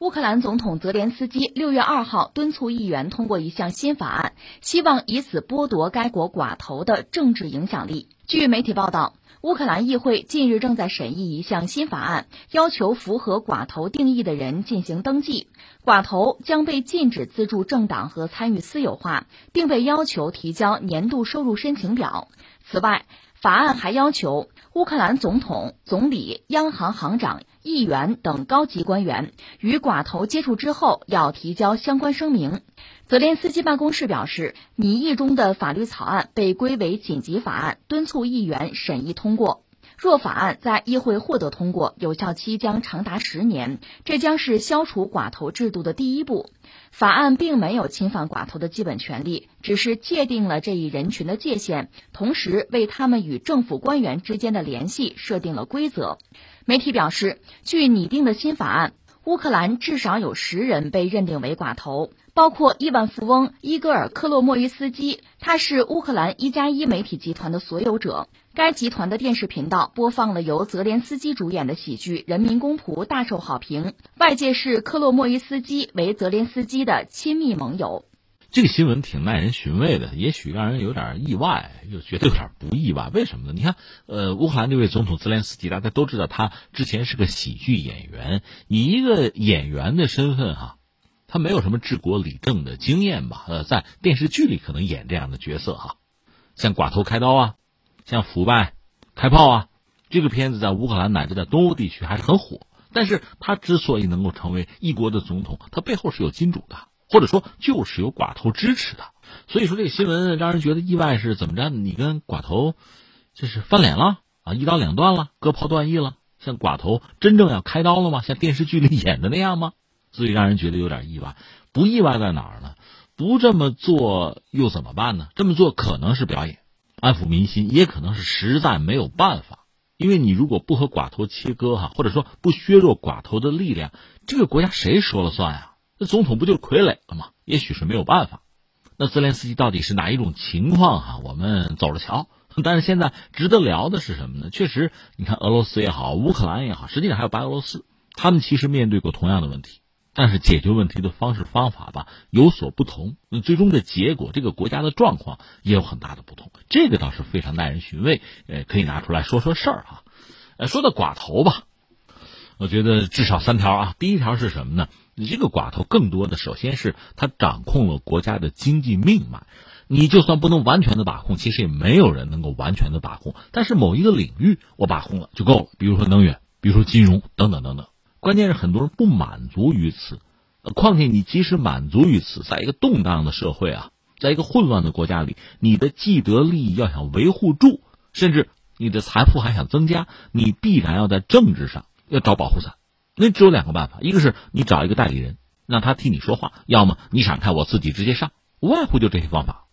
乌克兰总统泽连斯基六月二号敦促议员通过一项新法案，希望以此剥夺该国寡头的政治影响力。据媒体报道，乌克兰议会近日正在审议一项新法案，要求符合寡头定义的人进行登记，寡头将被禁止资助政党和参与私有化，并被要求提交年度收入申请表。此外，法案还要求乌克兰总统、总理、央行行长。议员等高级官员与寡头接触之后，要提交相关声明。泽连斯基办公室表示，拟议中的法律草案被归为紧急法案，敦促议员审议通过。若法案在议会获得通过，有效期将长达十年，这将是消除寡头制度的第一步。法案并没有侵犯寡头的基本权利，只是界定了这一人群的界限，同时为他们与政府官员之间的联系设定了规则。媒体表示，据拟定的新法案，乌克兰至少有十人被认定为寡头，包括亿万富翁伊戈尔·克洛莫伊斯基，他是乌克兰一加一媒体集团的所有者。该集团的电视频道播放了由泽连斯基主演的喜剧《人民公仆》，大受好评。外界视克洛莫伊斯基为泽连斯基的亲密盟友。这个新闻挺耐人寻味的，也许让人有点意外，又觉得有点不意外。为什么呢？你看，呃，乌克兰这位总统泽连斯基，大家都知道他之前是个喜剧演员，以一个演员的身份哈，他没有什么治国理政的经验吧？呃，在电视剧里可能演这样的角色哈，像寡头开刀啊，像腐败开炮啊，这个片子在乌克兰乃至在东欧地区还是很火。但是他之所以能够成为一国的总统，他背后是有金主的。或者说就是有寡头支持的，所以说这个新闻让人觉得意外是怎么着？你跟寡头就是翻脸了啊，一刀两断了，割袍断义了？像寡头真正要开刀了吗？像电视剧里演的那样吗？所以让人觉得有点意外。不意外在哪儿呢？不这么做又怎么办呢？这么做可能是表演，安抚民心，也可能是实在没有办法。因为你如果不和寡头切割哈，或者说不削弱寡头的力量，这个国家谁说了算呀？那总统不就是傀儡了吗？也许是没有办法。那泽连斯基到底是哪一种情况哈？我们走着瞧。但是现在值得聊的是什么呢？确实，你看俄罗斯也好，乌克兰也好，实际上还有白俄罗斯，他们其实面对过同样的问题，但是解决问题的方式方法吧有所不同。那最终的结果，这个国家的状况也有很大的不同。这个倒是非常耐人寻味，呃，可以拿出来说说事儿哈。呃，说到寡头吧，我觉得至少三条啊。第一条是什么呢？你这个寡头更多的，首先是他掌控了国家的经济命脉。你就算不能完全的把控，其实也没有人能够完全的把控。但是某一个领域我把控了就够了，比如说能源，比如说金融等等等等。关键是很多人不满足于此，况且你即使满足于此，在一个动荡的社会啊，在一个混乱的国家里，你的既得利益要想维护住，甚至你的财富还想增加，你必然要在政治上要找保护伞。那只有两个办法，一个是你找一个代理人，让他替你说话；要么你闪开，我自己直接上，无外乎就这些方法。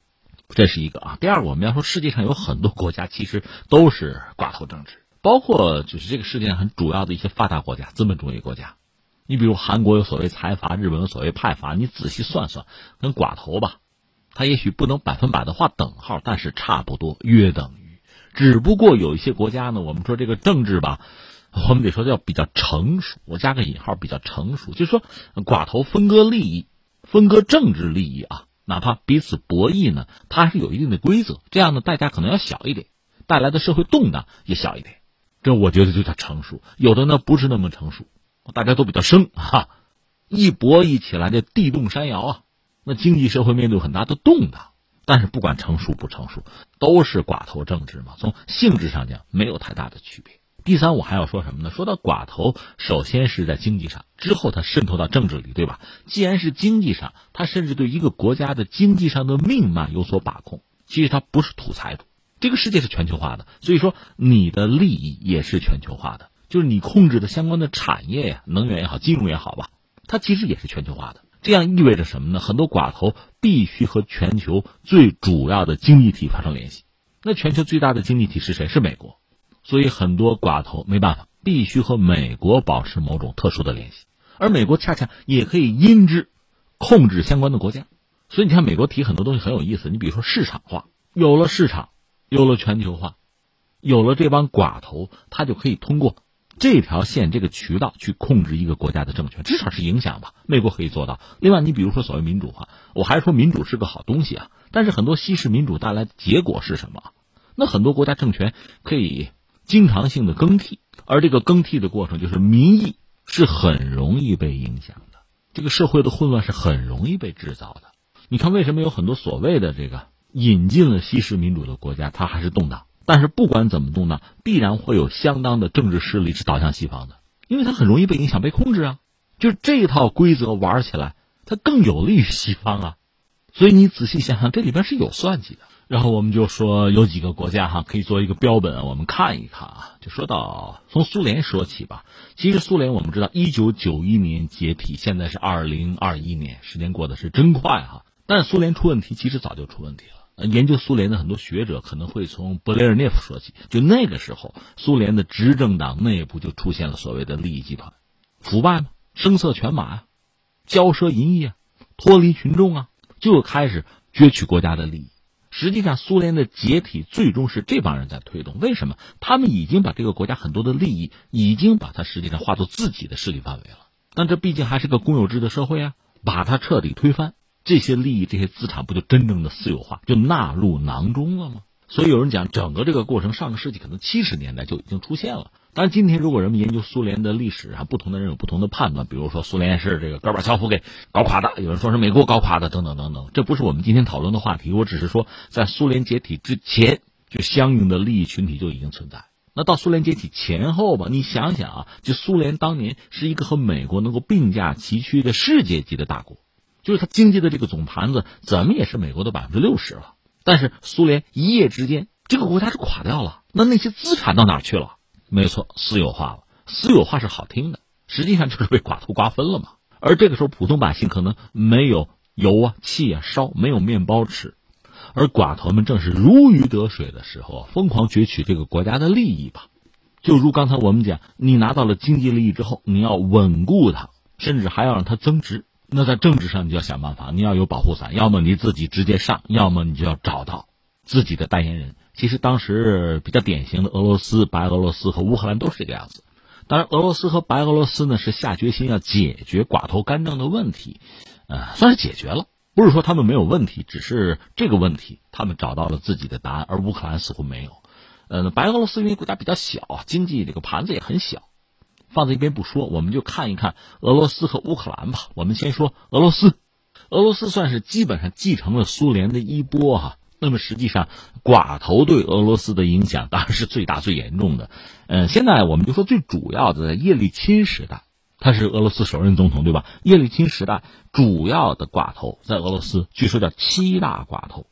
这是一个啊。第二，我们要说世界上有很多国家其实都是寡头政治，包括就是这个世界上很主要的一些发达国家、资本主义国家。你比如韩国有所谓财阀，日本有所谓派阀，你仔细算算，跟寡头吧，他也许不能百分百的画等号，但是差不多约等于。只不过有一些国家呢，我们说这个政治吧。我们得说叫比较成熟，我加个引号，比较成熟，就是说寡头分割利益、分割政治利益啊，哪怕彼此博弈呢，它是有一定的规则，这样的代价可能要小一点，带来的社会动荡也小一点，这我觉得就叫成熟。有的呢不是那么成熟，大家都比较生哈，一博弈起来就地动山摇啊，那经济社会面对很大的动荡。但是不管成熟不成熟，都是寡头政治嘛，从性质上讲没有太大的区别。第三，我还要说什么呢？说到寡头，首先是在经济上，之后它渗透到政治里，对吧？既然是经济上，它甚至对一个国家的经济上的命脉有所把控。其实它不是土财主，这个世界是全球化的，所以说你的利益也是全球化的，就是你控制的相关的产业呀，能源也好，金融也好吧，它其实也是全球化的。这样意味着什么呢？很多寡头必须和全球最主要的经济体发生联系。那全球最大的经济体是谁？是美国。所以很多寡头没办法，必须和美国保持某种特殊的联系，而美国恰恰也可以因之控制相关的国家。所以你看，美国提很多东西很有意思。你比如说市场化，有了市场，有了全球化，有了这帮寡头，他就可以通过这条线这个渠道去控制一个国家的政权，至少是影响吧。美国可以做到。另外，你比如说所谓民主化，我还是说民主是个好东西啊。但是很多西式民主带来的结果是什么？那很多国家政权可以经常性的更替，而这个更替的过程就是民意是很容易被影响的，这个社会的混乱是很容易被制造的。你看，为什么有很多所谓的这个引进了西式民主的国家，它还是动荡？但是不管怎么动荡，必然会有相当的政治势力是倒向西方的，因为它很容易被影响、被控制啊。就是这套规则玩起来，它更有利于西方啊。所以你仔细想想，这里边是有算计的。然后我们就说有几个国家哈，可以做一个标本，我们看一看啊。就说到从苏联说起吧。其实苏联我们知道，一九九一年解体，现在是二零二一年，时间过得是真快哈。但是苏联出问题，其实早就出问题了。研究苏联的很多学者可能会从勃列日涅夫说起，就那个时候，苏联的执政党内部就出现了所谓的利益集团，腐败嘛，声色犬马啊，骄奢淫逸啊，脱离群众啊，就开始攫取国家的利益。实际上，苏联的解体最终是这帮人在推动。为什么？他们已经把这个国家很多的利益，已经把它实际上化作自己的势力范围了。但这毕竟还是个公有制的社会啊，把它彻底推翻。这些利益、这些资产不就真正的私有化，就纳入囊中了吗？所以有人讲，整个这个过程，上个世纪可能七十年代就已经出现了。当然，今天如果人们研究苏联的历史啊，不同的人有不同的判断。比如说，苏联是这个戈尔巴乔夫给搞垮的，有人说是美国搞垮的，等等等等。这不是我们今天讨论的话题。我只是说，在苏联解体之前，就相应的利益群体就已经存在。那到苏联解体前后吧，你想想啊，就苏联当年是一个和美国能够并驾齐驱的世界级的大国。就是它经济的这个总盘子怎么也是美国的百分之六十了，但是苏联一夜之间这个国家是垮掉了，那那些资产到哪去了？没错，私有化了。私有化是好听的，实际上就是被寡头瓜分了嘛。而这个时候，普通百姓可能没有油啊、气啊烧，没有面包吃，而寡头们正是如鱼得水的时候，疯狂攫取这个国家的利益吧。就如刚才我们讲，你拿到了经济利益之后，你要稳固它，甚至还要让它增值。那在政治上，你就要想办法，你要有保护伞，要么你自己直接上，要么你就要找到自己的代言人。其实当时比较典型的俄罗斯、白俄罗斯和乌克兰都是这个样子。当然，俄罗斯和白俄罗斯呢是下决心要解决寡头干政的问题，呃，算是解决了。不是说他们没有问题，只是这个问题他们找到了自己的答案，而乌克兰似乎没有。呃，白俄罗斯因为国家比较小，经济这个盘子也很小。放在一边不说，我们就看一看俄罗斯和乌克兰吧。我们先说俄罗斯，俄罗斯算是基本上继承了苏联的衣钵哈。那么实际上，寡头对俄罗斯的影响当然是最大最严重的。嗯，现在我们就说最主要的，叶利钦时代，他是俄罗斯首任总统，对吧？叶利钦时代主要的寡头在俄罗斯，据说叫七大寡头，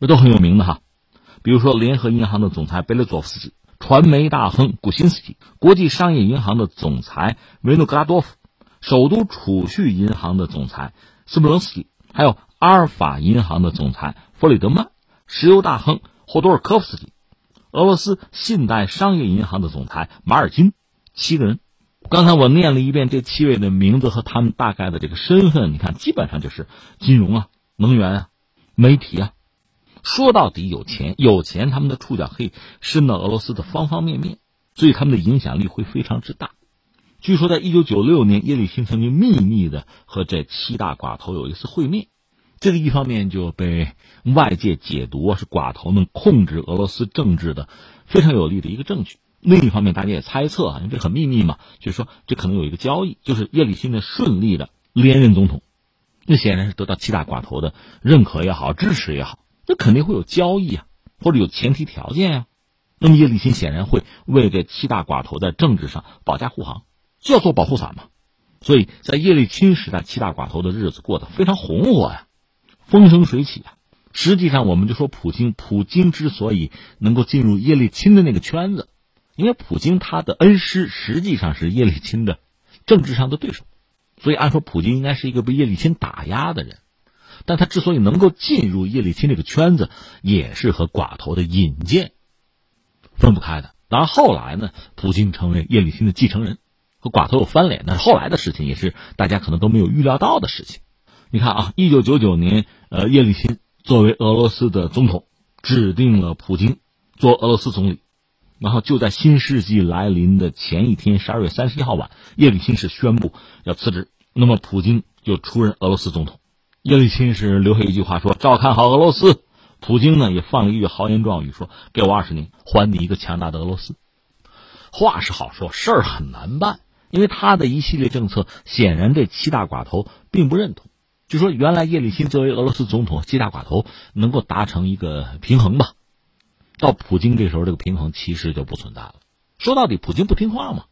这都很有名的哈。比如说联合银行的总裁贝勒佐夫斯基。传媒大亨古辛斯基，国际商业银行的总裁维诺格拉多夫，首都储蓄银行的总裁斯布伦斯基，还有阿尔法银行的总裁弗里德曼，石油大亨霍多尔科夫斯基，俄罗斯信贷商业银行的总裁马尔金，七个人。刚才我念了一遍这七位的名字和他们大概的这个身份，你看，基本上就是金融啊、能源啊、媒体啊。说到底，有钱，有钱，他们的触角可以伸到俄罗斯的方方面面，所以他们的影响力会非常之大。据说，在一九九六年，叶利钦曾经秘密的和这七大寡头有一次会面，这个一方面就被外界解读是寡头们控制俄罗斯政治的非常有力的一个证据；另一方面，大家也猜测啊，因为这很秘密嘛，就是说这可能有一个交易，就是叶利钦的顺利的连任总统，那显然是得到七大寡头的认可也好，支持也好。那肯定会有交易啊，或者有前提条件呀。那么叶利钦显然会为这七大寡头在政治上保驾护航，就要做保护伞嘛。所以在叶利钦时代，七大寡头的日子过得非常红火呀，风生水起啊。实际上，我们就说普京，普京之所以能够进入叶利钦的那个圈子，因为普京他的恩师实际上是叶利钦的政治上的对手，所以按说普京应该是一个被叶利钦打压的人。但他之所以能够进入叶利钦这个圈子，也是和寡头的引荐分不开的。当然后来呢，普京成为叶利钦的继承人，和寡头有翻脸，那是后来的事情，也是大家可能都没有预料到的事情。你看啊，一九九九年，呃，叶利钦作为俄罗斯的总统，指定了普京做俄罗斯总理。然后就在新世纪来临的前一天，十二月三十一号晚，叶利钦是宣布要辞职，那么普京就出任俄罗斯总统。叶利钦是留下一句话说：“照看好俄罗斯。”普京呢也放了一句豪言壮语说：“给我二十年，还你一个强大的俄罗斯。”话是好说，事儿很难办，因为他的一系列政策显然这七大寡头并不认同。就说原来叶利钦作为俄罗斯总统，七大寡头能够达成一个平衡吧？到普京这时候，这个平衡其实就不存在了。说到底，普京不听话嘛。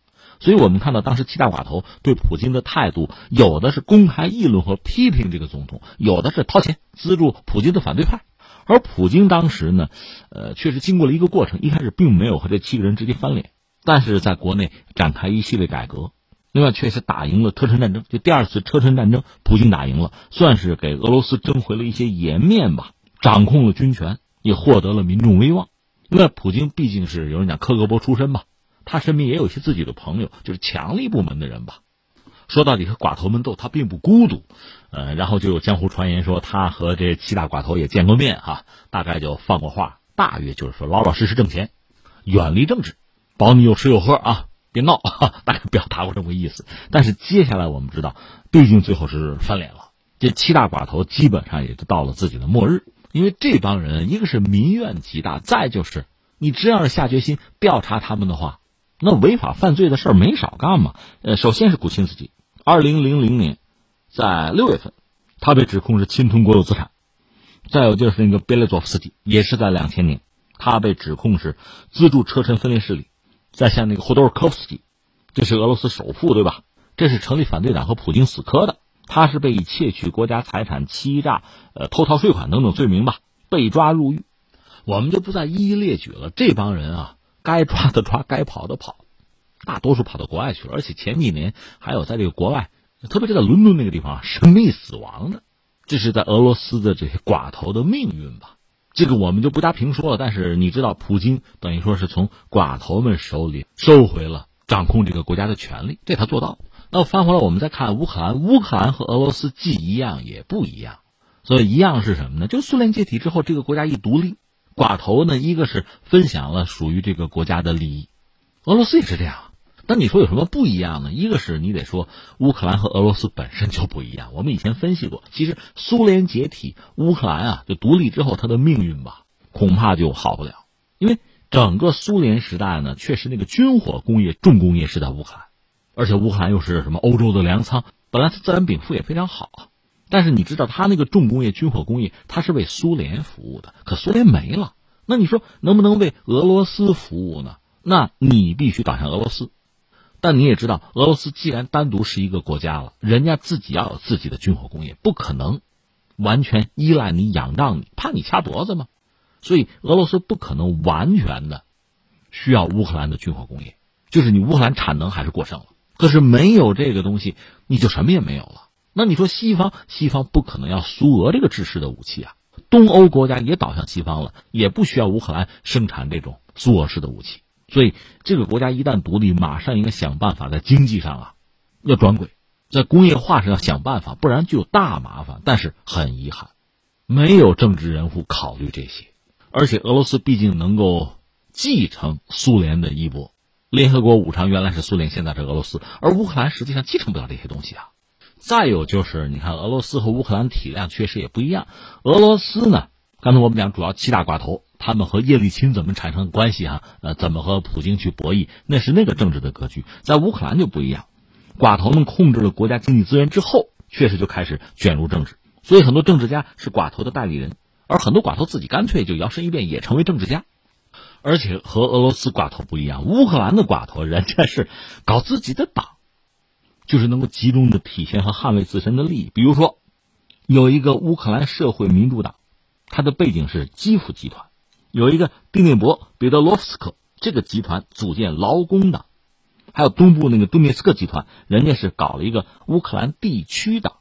所以我们看到当时七大寡头对普京的态度，有的是公开议论和批评这个总统，有的是掏钱资助普京的反对派。而普京当时呢，呃，确实经过了一个过程，一开始并没有和这七个人直接翻脸，但是在国内展开一系列改革，另外确实打赢了车臣战争，就第二次车臣战争，普京打赢了，算是给俄罗斯争回了一些颜面吧，掌控了军权，也获得了民众威望。另外，普京毕竟是有人讲克格勃出身吧。他身边也有一些自己的朋友，就是强力部门的人吧。说到底和寡头们斗，他并不孤独。呃，然后就有江湖传言说，他和这七大寡头也见过面哈，大概就放过话，大约就是说老老实实挣钱，远离政治，保你有吃有喝啊，别闹，大概表达过这么个意思。但是接下来我们知道，毕竟最后是翻脸了，这七大寡头基本上也就到了自己的末日，因为这帮人一个是民怨极大，再就是你只要是下决心调查他们的话。那违法犯罪的事儿没少干嘛？呃，首先是古钦斯基，二零零零年，在六月份，他被指控是侵吞国有资产；再有就是那个别列佐夫斯基，也是在两千年，他被指控是资助车臣分裂势力；再像那个霍多尔科夫斯基，这是俄罗斯首富，对吧？这是成立反对党和普京死磕的，他是被以窃取国家财产、欺诈、呃偷逃税款等等罪名吧被抓入狱。我们就不再一一列举了，这帮人啊。该抓的抓，该跑的跑，大多数跑到国外去了。而且前几年还有在这个国外，特别是在伦敦那个地方神秘死亡的，这是在俄罗斯的这些寡头的命运吧？这个我们就不加评说了。但是你知道，普京等于说是从寡头们手里收回了掌控这个国家的权利，这他做到。那翻回来，我们再看乌克兰，乌克兰和俄罗斯既一样也不一样。所以一样是什么呢？就苏联解体之后，这个国家一独立。寡头呢，一个是分享了属于这个国家的利益，俄罗斯也是这样。但你说有什么不一样呢？一个是你得说乌克兰和俄罗斯本身就不一样。我们以前分析过，其实苏联解体，乌克兰啊就独立之后，它的命运吧恐怕就好不了。因为整个苏联时代呢，确实那个军火工业重工业是在乌克兰，而且乌克兰又是什么欧洲的粮仓，本来它自然禀赋也非常好。但是你知道，他那个重工业、军火工业，他是为苏联服务的。可苏联没了，那你说能不能为俄罗斯服务呢？那你必须倒向俄罗斯。但你也知道，俄罗斯既然单独是一个国家了，人家自己要有自己的军火工业，不可能完全依赖你仰仗你，怕你掐脖子吗？所以俄罗斯不可能完全的需要乌克兰的军火工业，就是你乌克兰产能还是过剩了。可是没有这个东西，你就什么也没有了。那你说西方，西方不可能要苏俄这个制式的武器啊，东欧国家也倒向西方了，也不需要乌克兰生产这种苏俄式的武器，所以这个国家一旦独立，马上应该想办法在经济上啊，要转轨，在工业化上要想办法，不然就有大麻烦。但是很遗憾，没有政治人物考虑这些，而且俄罗斯毕竟能够继承苏联的衣钵，联合国五常原来是苏联，现在是俄罗斯，而乌克兰实际上继承不了这些东西啊。再有就是，你看俄罗斯和乌克兰体量确实也不一样。俄罗斯呢，刚才我们讲主要七大寡头，他们和叶利钦怎么产生关系啊？呃，怎么和普京去博弈？那是那个政治的格局。在乌克兰就不一样，寡头们控制了国家经济资源之后，确实就开始卷入政治。所以很多政治家是寡头的代理人，而很多寡头自己干脆就摇身一变，也成为政治家。而且和俄罗斯寡头不一样，乌克兰的寡头人家是搞自己的党。就是能够集中的体现和捍卫自身的利益。比如说，有一个乌克兰社会民主党，它的背景是基辅集团；有一个第聂伯彼得罗夫斯克这个集团组建劳工党；还有东部那个顿涅茨克集团，人家是搞了一个乌克兰地区党。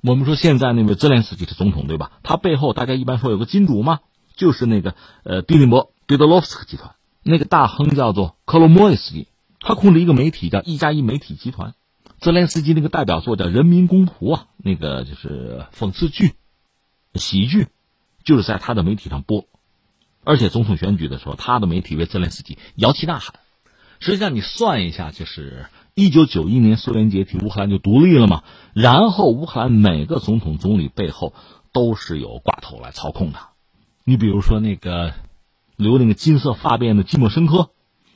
我们说现在那位泽连斯基是总统对吧？他背后大家一般说有个金主吗？就是那个呃第聂伯彼得罗夫斯克集团，那个大亨叫做克罗莫伊斯基，他控制一个媒体叫一加一媒体集团。泽连斯基那个代表作叫《人民公仆》啊，那个就是讽刺剧、喜剧，就是在他的媒体上播。而且总统选举的时候，他的媒体为泽连斯基摇旗呐喊。实际上，你算一下，就是一九九一年苏联解体，乌克兰就独立了嘛。然后，乌克兰每个总统、总理背后都是有寡头来操控的。你比如说那个留那个金色发辫的季莫申科，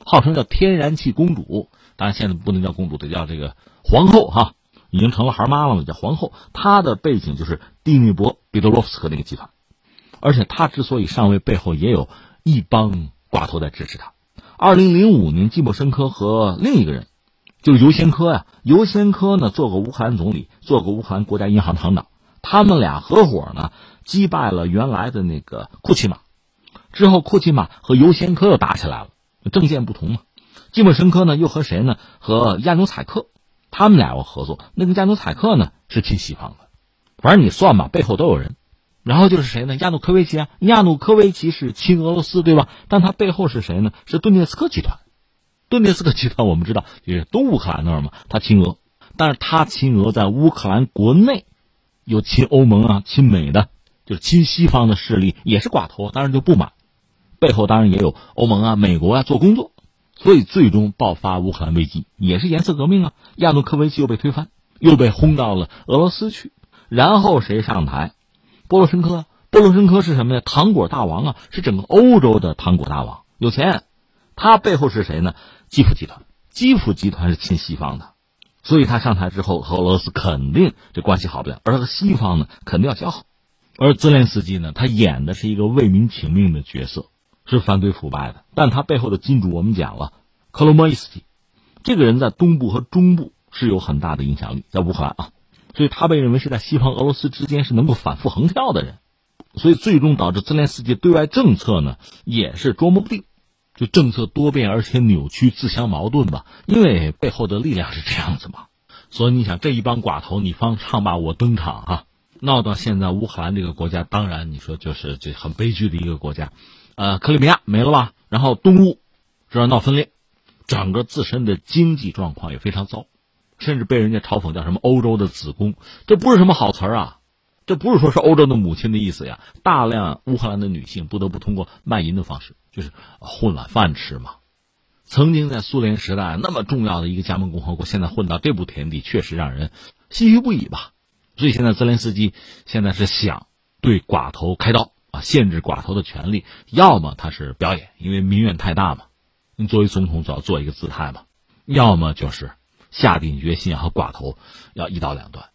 号称叫天然气公主，当然现在不能叫公主，得叫这个皇后哈，已经成了孩妈了，叫皇后。她的背景就是蒂米博彼得罗夫斯克那个集团，而且她之所以上位，背后也有一帮寡头在支持她。二零零五年，季莫申科和另一个人，就是尤先科呀。尤先科呢，做过乌克兰总理，做过乌克兰国家银行行长。他们俩合伙呢，击败了原来的那个库奇马。之后，库奇马和尤先科又打起来了，政见不同嘛。季莫申科呢，又和谁呢？和亚努采克，他们俩要合作。那个亚努采克呢，是亲西方的。反正你算吧，背后都有人。然后就是谁呢？亚努科维奇啊，亚努科维奇是亲俄罗斯，对吧？但他背后是谁呢？是顿涅茨克集团。顿涅茨克集团我们知道，就是东乌克兰那儿嘛，他亲俄，但是他亲俄在乌克兰国内，有亲欧盟啊、亲美的，就是亲西方的势力，也是寡头，当然就不满。背后当然也有欧盟啊、美国啊做工作，所以最终爆发乌克兰危机，也是颜色革命啊。亚努科维奇又被推翻，又被轰到了俄罗斯去，然后谁上台？波罗申科，波罗申科是什么呀？糖果大王啊，是整个欧洲的糖果大王，有钱。他背后是谁呢？基辅集团。基辅集团是亲西方的，所以他上台之后和俄罗斯肯定这关系好不了，而和西方呢肯定要交好。而泽连斯基呢，他演的是一个为民请命的角色，是反对腐败的。但他背后的金主，我们讲了，克罗莫伊斯基，这个人在东部和中部是有很大的影响力，在乌克兰啊。所以他被认为是在西方、俄罗斯之间是能够反复横跳的人，所以最终导致泽连斯基对外政策呢也是捉摸不定，就政策多变而且扭曲、自相矛盾吧。因为背后的力量是这样子嘛。所以你想，这一帮寡头你方唱罢我登场啊，闹到现在乌克兰这个国家，当然你说就是这很悲剧的一个国家，呃，克里米亚没了吧？然后东乌这闹分裂，整个自身的经济状况也非常糟。甚至被人家嘲讽叫什么“欧洲的子宫”，这不是什么好词啊！这不是说是欧洲的母亲的意思呀。大量乌克兰的女性不得不通过卖淫的方式，就是混碗饭吃嘛。曾经在苏联时代那么重要的一个加盟共和国，现在混到这步田地，确实让人唏嘘不已吧。所以现在泽连斯基现在是想对寡头开刀啊，限制寡头的权利。要么他是表演，因为民怨太大嘛，你作为总统总要做一个姿态嘛；要么就是。下定决心和寡头要一刀两断，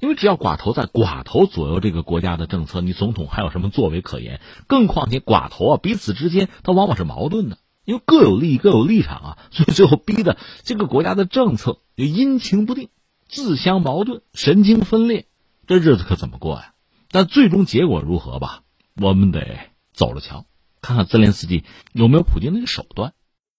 因为只要寡头在，寡头左右这个国家的政策，你总统还有什么作为可言？更况且寡头啊，彼此之间他往往是矛盾的，因为各有利益、各有立场啊，所以最后逼的这个国家的政策就阴晴不定、自相矛盾、神经分裂，这日子可怎么过呀？但最终结果如何吧？我们得走着瞧，看看泽连斯基有没有普京那个手段。